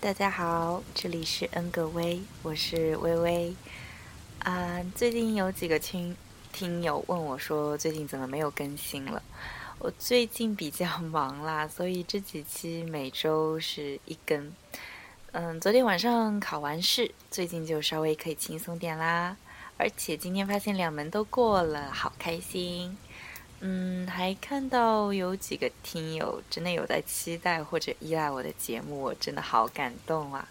大家好，这里是恩格威，我是微微。啊，最近有几个听听友问我说，最近怎么没有更新了？我最近比较 忙啦，所以这几期每周是一更。嗯，昨天晚上考完试，最近就稍微可以轻松点啦。而且今天发现两门都过了，好开心。嗯，还看到有几个听友真的有在期待或者依赖我的节目，我真的好感动啊。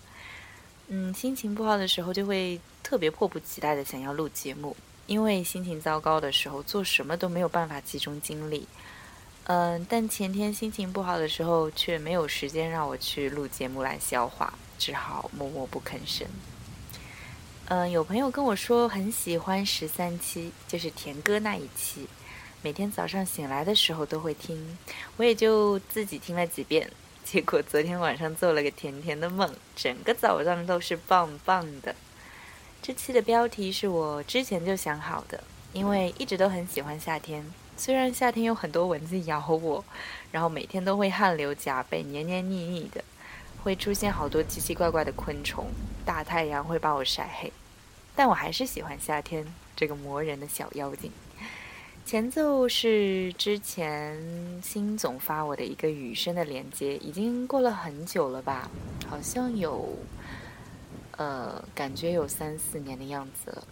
嗯，心情不好的时候就会特别迫不及待的想要录节目，因为心情糟糕的时候做什么都没有办法集中精力。嗯，但前天心情不好的时候却没有时间让我去录节目来消化。只好默默不吭声。嗯，有朋友跟我说很喜欢十三期，就是田歌那一期，每天早上醒来的时候都会听，我也就自己听了几遍。结果昨天晚上做了个甜甜的梦，整个早上都是棒棒的。这期的标题是我之前就想好的，因为一直都很喜欢夏天，虽然夏天有很多蚊子咬我，然后每天都会汗流浃背、黏黏腻腻的。会出现好多奇奇怪怪的昆虫，大太阳会把我晒黑，但我还是喜欢夏天这个磨人的小妖精。前奏是之前辛总发我的一个雨声的连接，已经过了很久了吧？好像有，呃，感觉有三四年的样子了。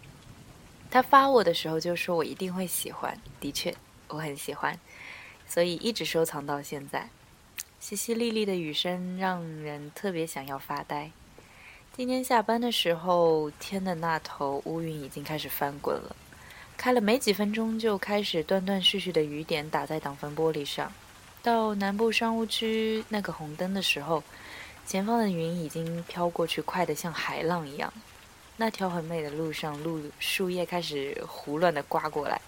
他发我的时候就说我一定会喜欢，的确我很喜欢，所以一直收藏到现在。淅淅沥沥的雨声让人特别想要发呆。今天下班的时候，天的那头乌云已经开始翻滚了。开了没几分钟，就开始断断续续的雨点打在挡风玻璃上。到南部商务区那个红灯的时候，前方的云已经飘过去，快得像海浪一样。那条很美的路上，路树叶开始胡乱的刮过来。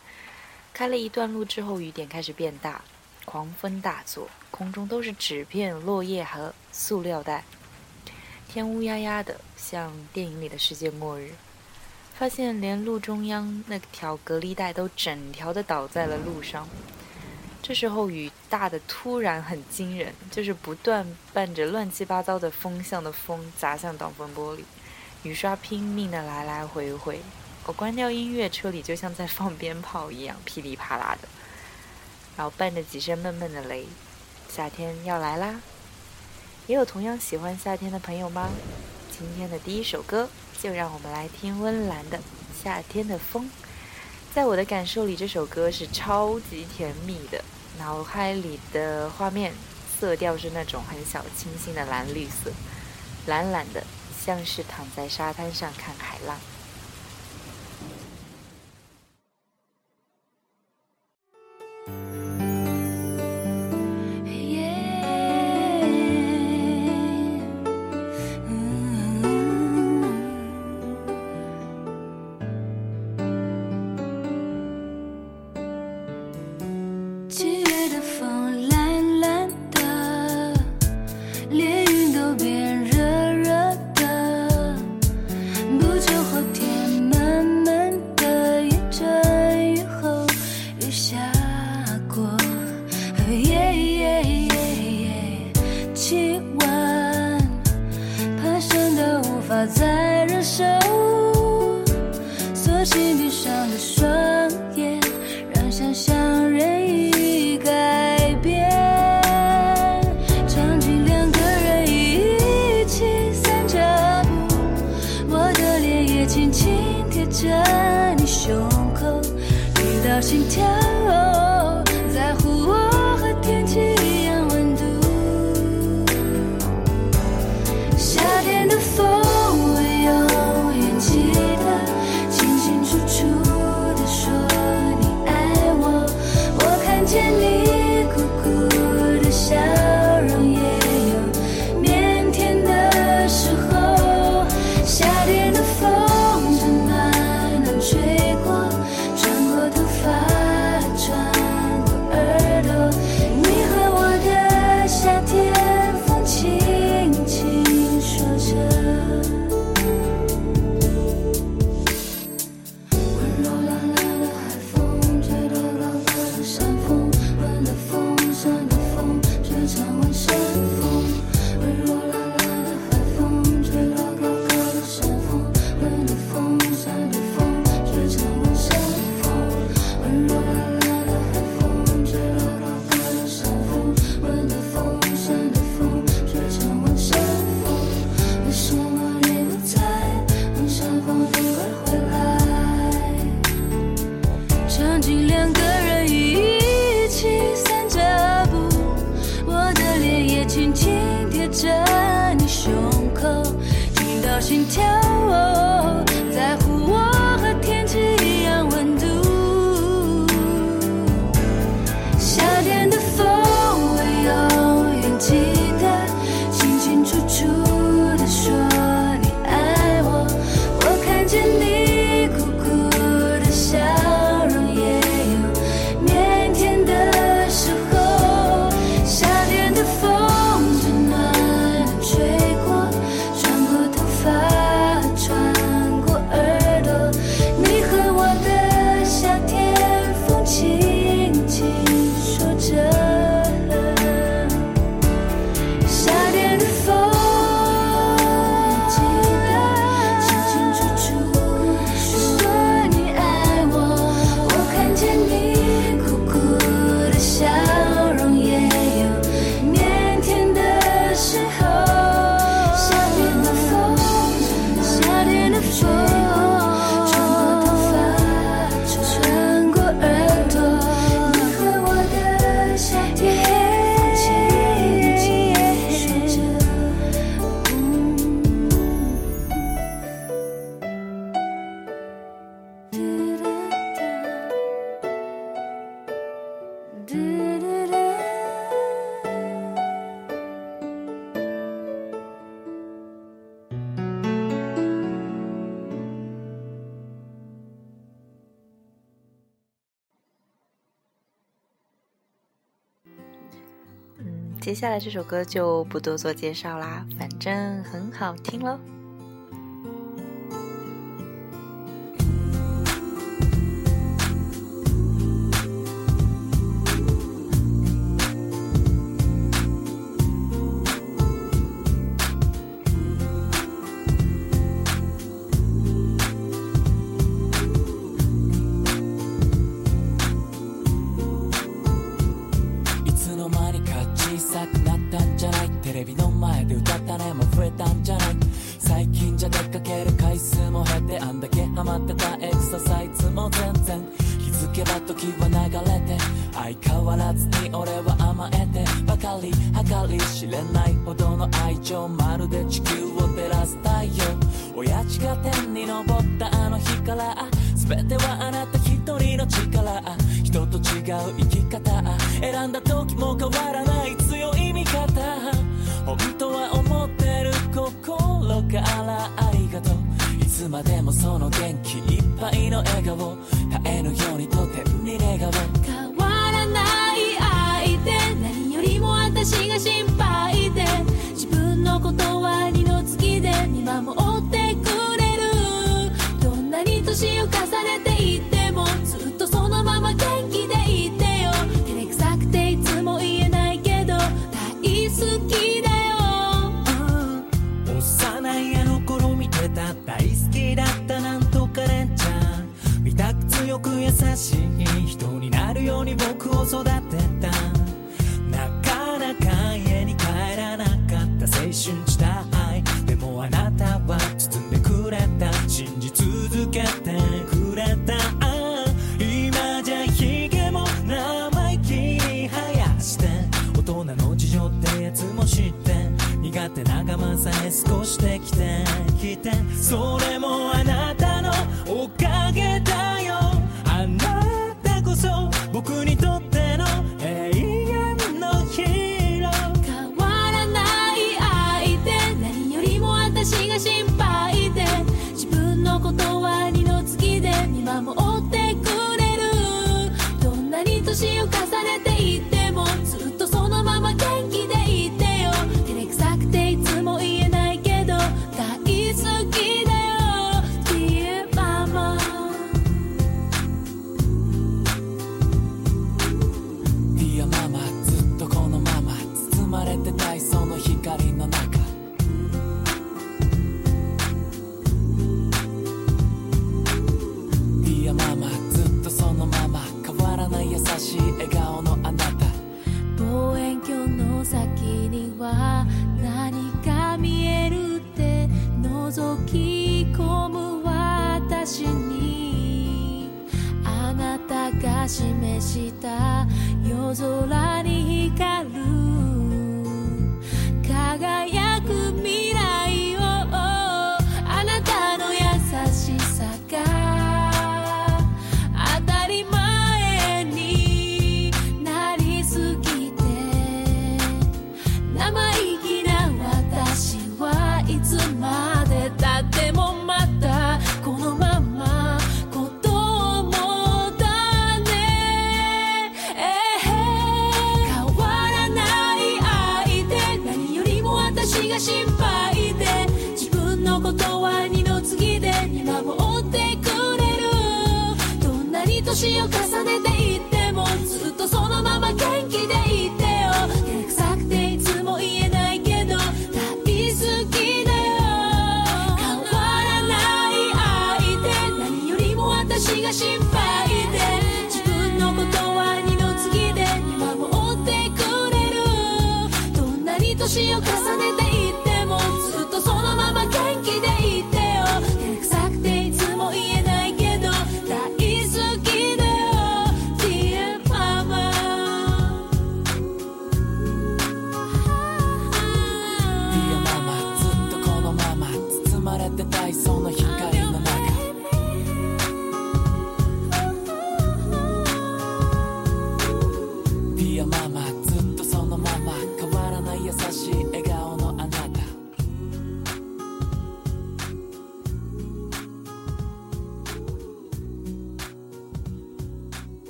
开了一段路之后，雨点开始变大。狂风大作，空中都是纸片、落叶和塑料袋，天乌压压的，像电影里的世界末日。发现连路中央那条隔离带都整条的倒在了路上。这时候雨大的突然很惊人，就是不断伴着乱七八糟的风向的风砸向挡风玻璃，雨刷拼命的来来回回。我关掉音乐，车里就像在放鞭炮一样，噼里啪啦的。然后伴着几声闷闷的雷，夏天要来啦！也有同样喜欢夏天的朋友吗？今天的第一首歌，就让我们来听温岚的《夏天的风》。在我的感受里，这首歌是超级甜蜜的，脑海里的画面色调是那种很小清新的蓝绿色，懒懒的，像是躺在沙滩上看海浪。着你胸口听到心跳。接下来这首歌就不多做介绍啦，反正很好听喽。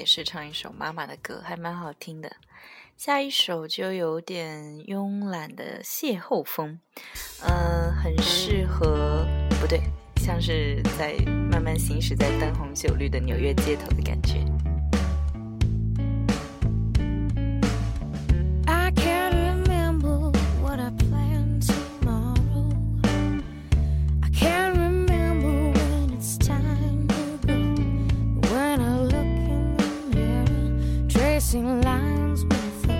也是唱一首妈妈的歌还蛮好听的。下一首就有点慵懒的邂逅风。呃很适合不对像是在慢慢行驶在灯红酒绿的纽约街头的感觉。crossing lines with a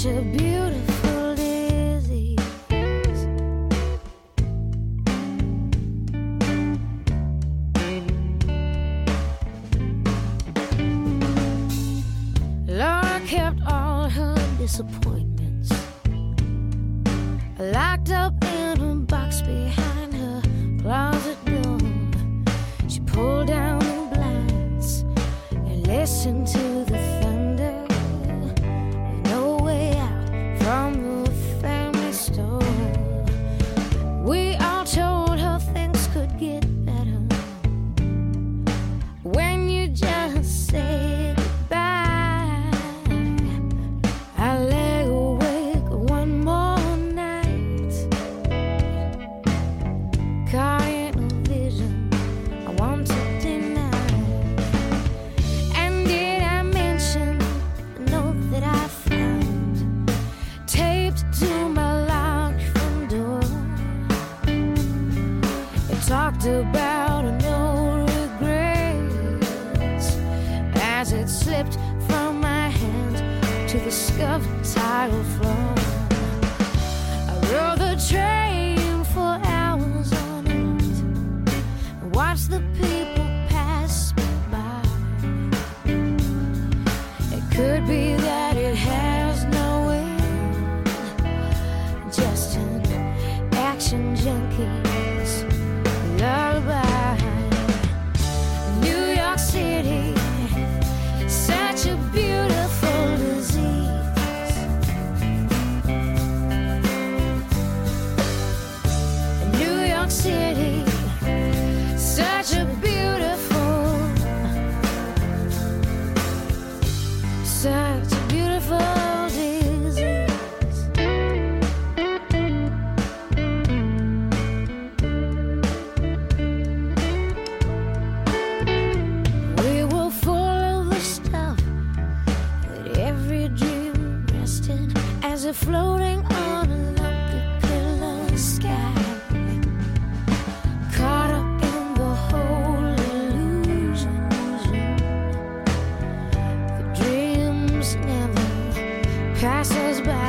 such a beautiful disease. Laura kept all her disappointments locked up. of tidal flow. I rode the train for hours on end and watched the people. Floating on a lumpy pillow sky. Caught up in the whole illusion. The dreams never pass us by.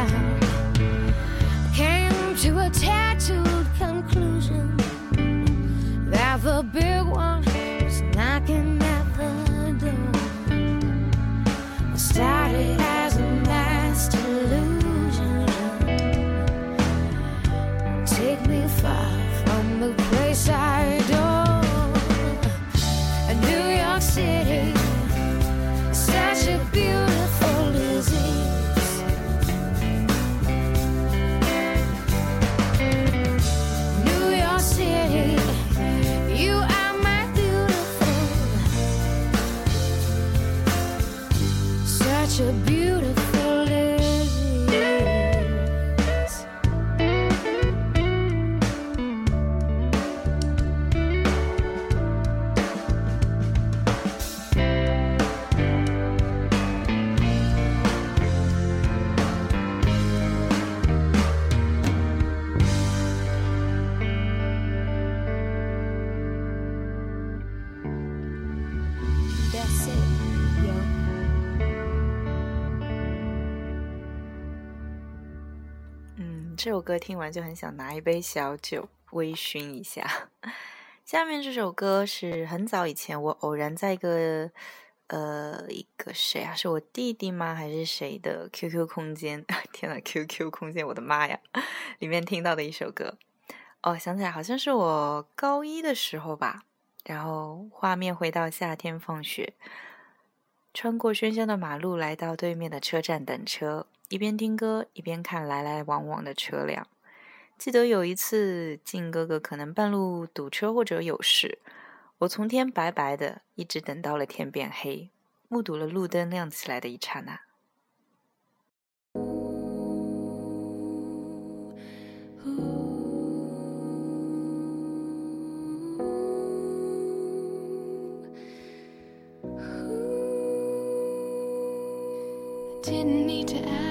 这首歌听完就很想拿一杯小酒微醺一下。下面这首歌是很早以前我偶然在一个呃一个谁啊，是我弟弟吗？还是谁的 QQ 空间？天呐 q q 空间，我的妈呀！里面听到的一首歌。哦，想起来好像是我高一的时候吧。然后画面回到夏天放学，穿过喧嚣的马路，来到对面的车站等车，一边听歌一边看来来往往的车辆。记得有一次，靖哥哥可能半路堵车或者有事，我从天白白的一直等到了天变黑，目睹了路灯亮起来的一刹那。Didn't need to ask.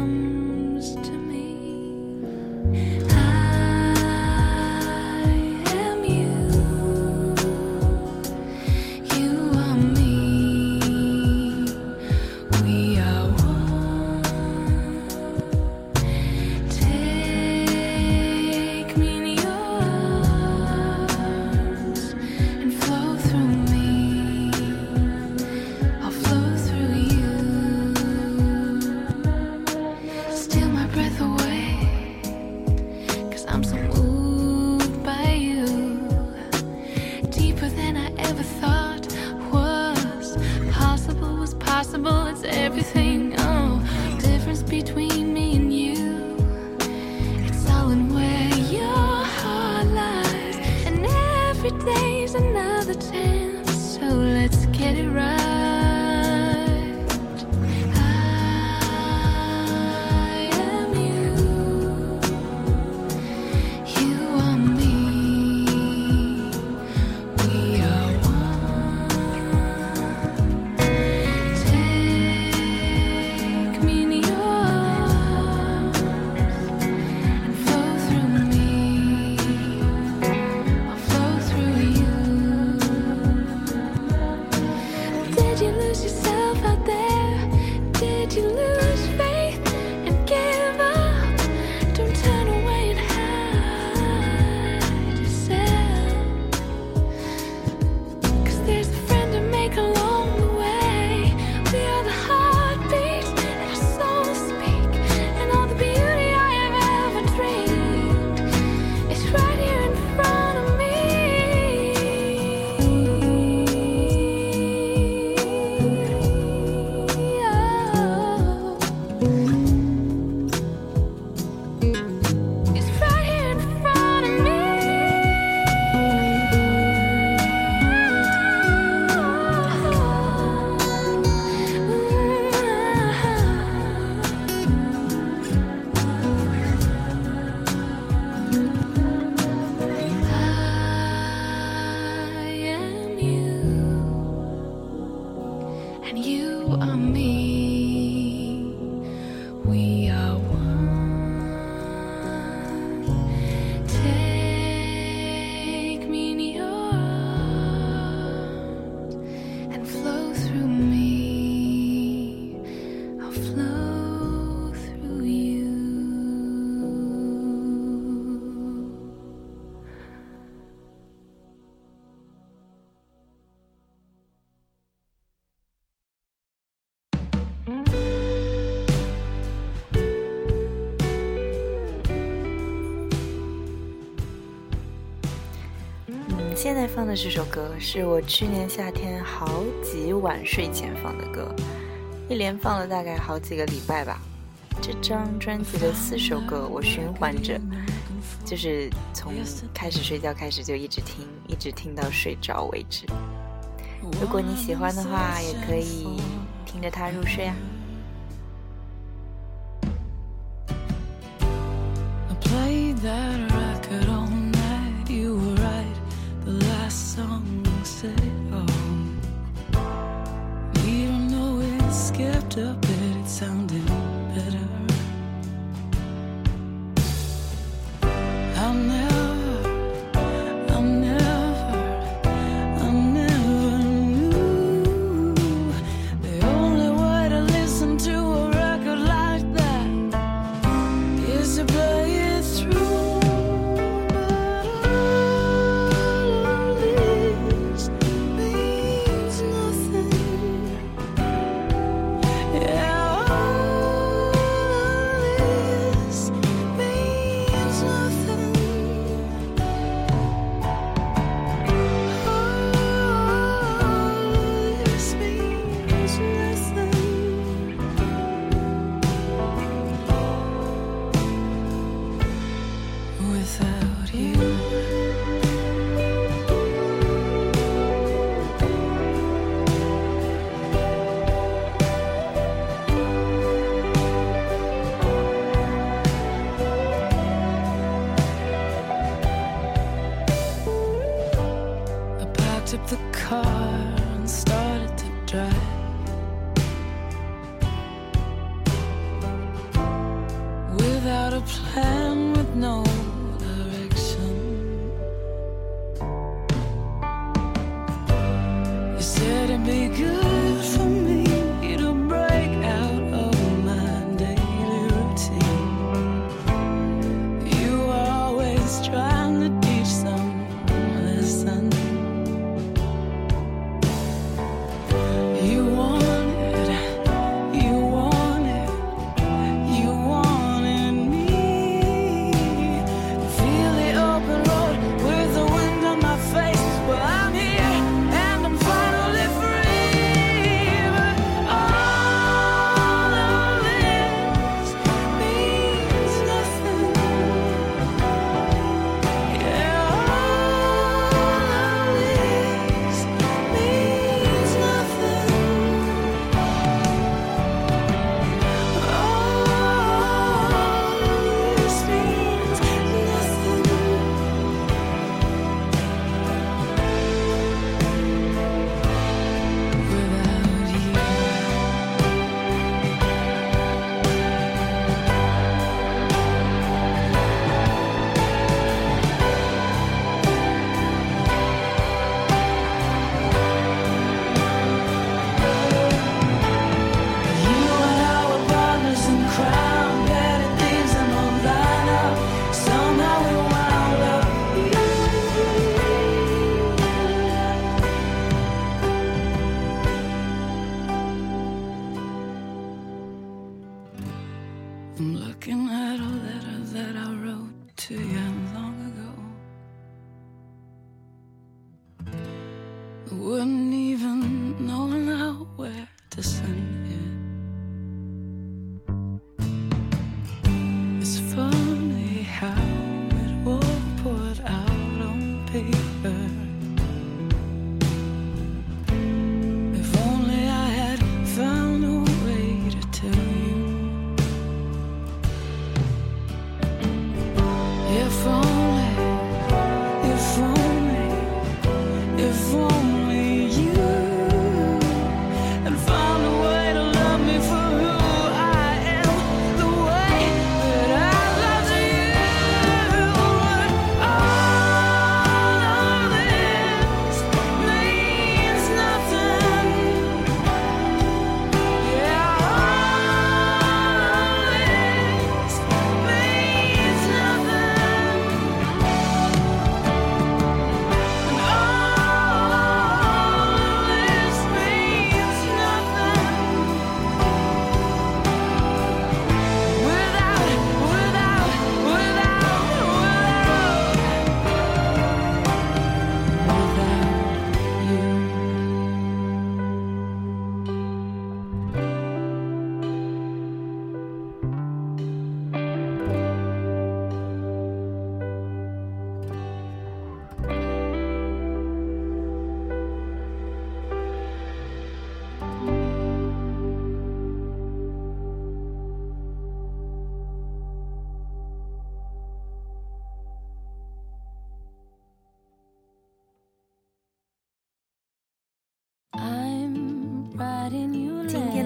现在放的这首歌是我去年夏天好几晚睡前放的歌一连放了大概好几个礼拜吧这张专辑的四首歌我循环着就是从开始睡觉开始就一直听一直听到睡着为止。如果你喜欢的话也可以听着它入睡啊。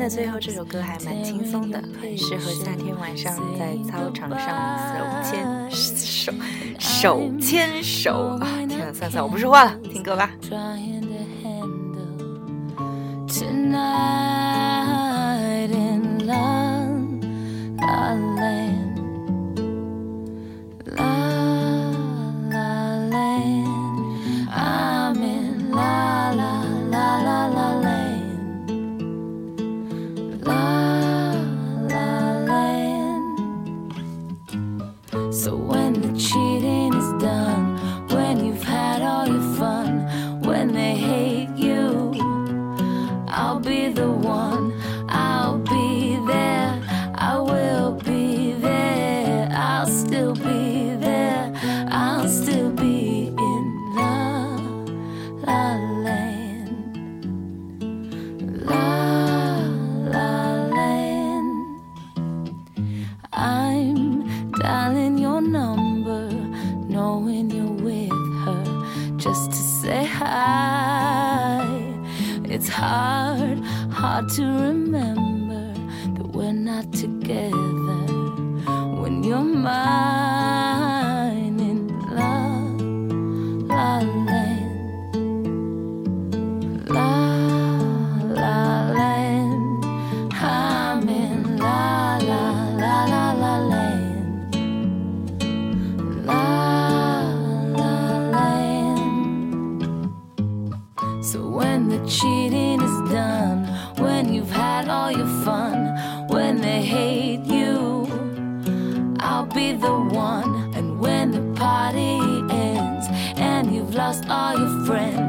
的最后，这首歌还蛮轻松的，很适合夏天晚上在操场上手牵手手牵手啊！天呐，算算，我不说话了，听歌吧。tonight lost all your friends,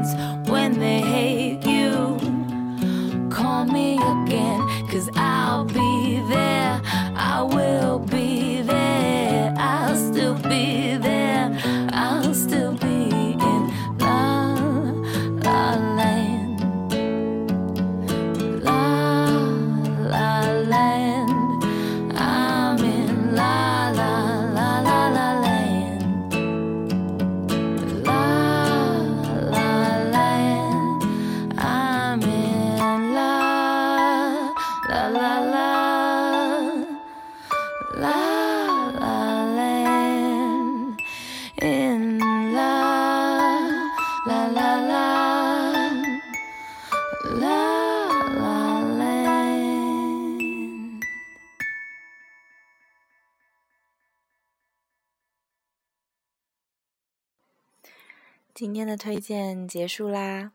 今天的推荐结束啦。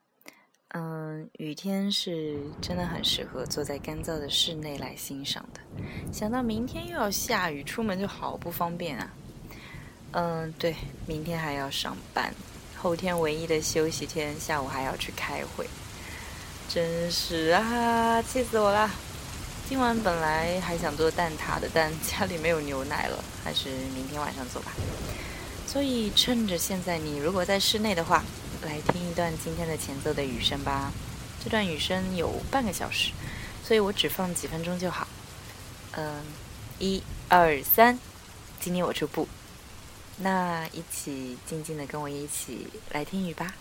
嗯，雨天是真的很适合坐在干燥的室内来欣赏的。想到明天又要下雨，出门就好不方便啊。嗯，对，明天还要上班，后天唯一的休息天，下午还要去开会，真是啊，气死我啦！今晚本来还想做蛋挞的，但家里没有牛奶了，还是明天晚上做吧。所以趁着现在你如果在室内的话，来听一段今天的前奏的雨声吧。这段雨声有半个小时，所以我只放几分钟就好。嗯，一二三，今天我出不，那一起静静的跟我一起来听雨吧。